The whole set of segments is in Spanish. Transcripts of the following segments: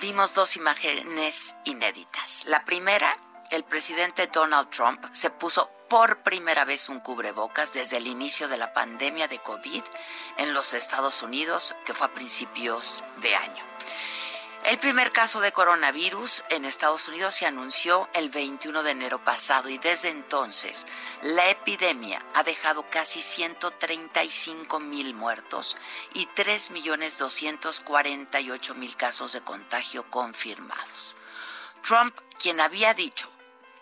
Vimos dos imágenes inéditas. La primera, el presidente Donald Trump se puso por primera vez un cubrebocas desde el inicio de la pandemia de COVID en los Estados Unidos, que fue a principios de año. El primer caso de coronavirus en Estados Unidos se anunció el 21 de enero pasado y desde entonces la epidemia ha dejado casi 135 mil muertos y 3.248.000 casos de contagio confirmados. Trump, quien había dicho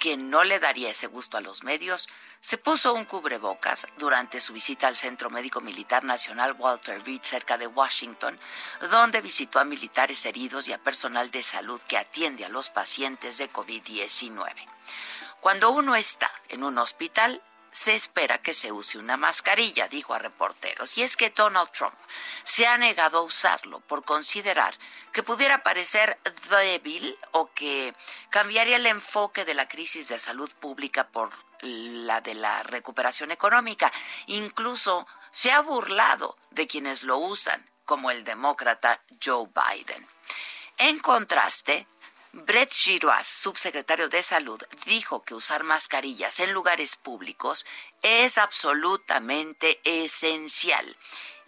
que no le daría ese gusto a los medios, se puso un cubrebocas durante su visita al Centro Médico Militar Nacional Walter Reed cerca de Washington, donde visitó a militares heridos y a personal de salud que atiende a los pacientes de COVID-19. Cuando uno está en un hospital, se espera que se use una mascarilla, dijo a reporteros. Y es que Donald Trump se ha negado a usarlo por considerar que pudiera parecer débil o que cambiaría el enfoque de la crisis de salud pública por la de la recuperación económica. Incluso se ha burlado de quienes lo usan, como el demócrata Joe Biden. En contraste, Brett Giroir, subsecretario de Salud, dijo que usar mascarillas en lugares públicos es absolutamente esencial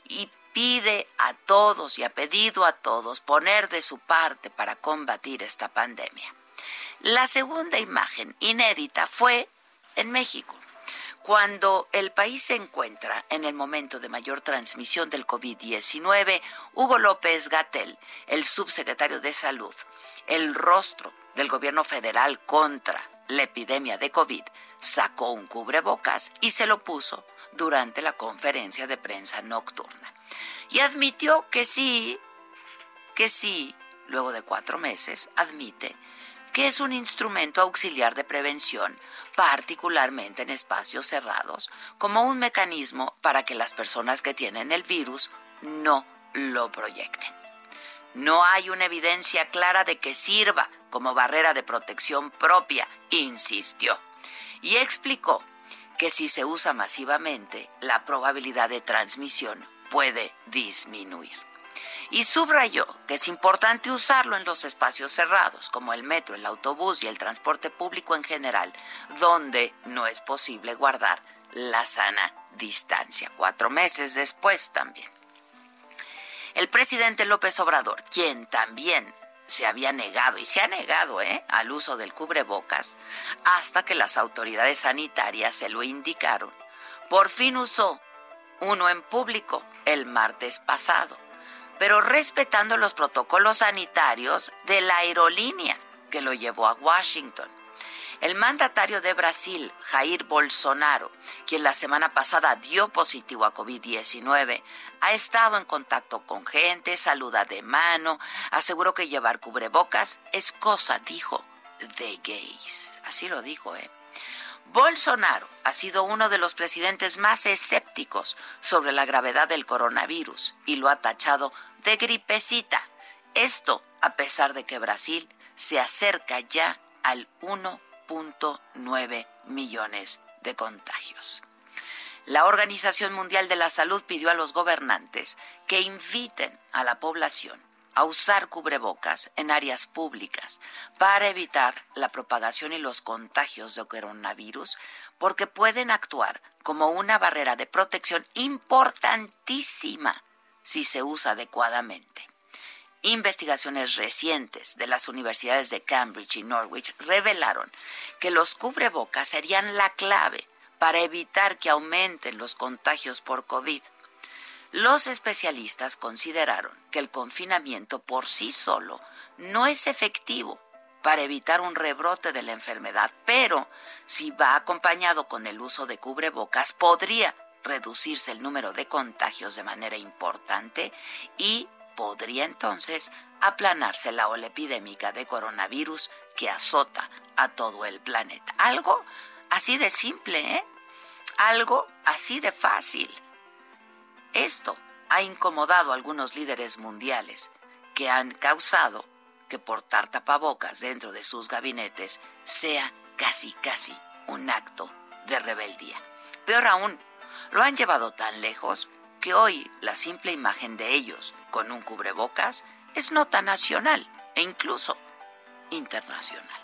y pide a todos y ha pedido a todos poner de su parte para combatir esta pandemia. La segunda imagen inédita fue en México. Cuando el país se encuentra en el momento de mayor transmisión del COVID-19, Hugo López Gatel, el subsecretario de Salud, el rostro del gobierno federal contra la epidemia de COVID, sacó un cubrebocas y se lo puso durante la conferencia de prensa nocturna. Y admitió que sí, que sí, luego de cuatro meses, admite que es un instrumento auxiliar de prevención, particularmente en espacios cerrados, como un mecanismo para que las personas que tienen el virus no lo proyecten. No hay una evidencia clara de que sirva como barrera de protección propia, insistió. Y explicó que si se usa masivamente, la probabilidad de transmisión puede disminuir. Y subrayó que es importante usarlo en los espacios cerrados, como el metro, el autobús y el transporte público en general, donde no es posible guardar la sana distancia. Cuatro meses después también. El presidente López Obrador, quien también se había negado y se ha negado ¿eh? al uso del cubrebocas hasta que las autoridades sanitarias se lo indicaron, por fin usó uno en público el martes pasado, pero respetando los protocolos sanitarios de la aerolínea que lo llevó a Washington. El mandatario de Brasil, Jair Bolsonaro, quien la semana pasada dio positivo a COVID-19, ha estado en contacto con gente, saluda de mano, aseguró que llevar cubrebocas es cosa, dijo, de gays. Así lo dijo, ¿eh? Bolsonaro ha sido uno de los presidentes más escépticos sobre la gravedad del coronavirus y lo ha tachado de gripecita. Esto a pesar de que Brasil se acerca ya al 1.9 millones de contagios. La Organización Mundial de la Salud pidió a los gobernantes que inviten a la población a usar cubrebocas en áreas públicas para evitar la propagación y los contagios de coronavirus, porque pueden actuar como una barrera de protección importantísima si se usa adecuadamente. Investigaciones recientes de las universidades de Cambridge y Norwich revelaron que los cubrebocas serían la clave para evitar que aumenten los contagios por COVID. Los especialistas consideraron que el confinamiento por sí solo no es efectivo para evitar un rebrote de la enfermedad, pero si va acompañado con el uso de cubrebocas podría reducirse el número de contagios de manera importante y podría entonces aplanarse la ola epidémica de coronavirus que azota a todo el planeta. Algo así de simple, ¿eh? Algo así de fácil. Esto ha incomodado a algunos líderes mundiales que han causado que portar tapabocas dentro de sus gabinetes sea casi casi un acto de rebeldía. Peor aún, lo han llevado tan lejos que hoy la simple imagen de ellos con un cubrebocas es nota nacional e incluso internacional.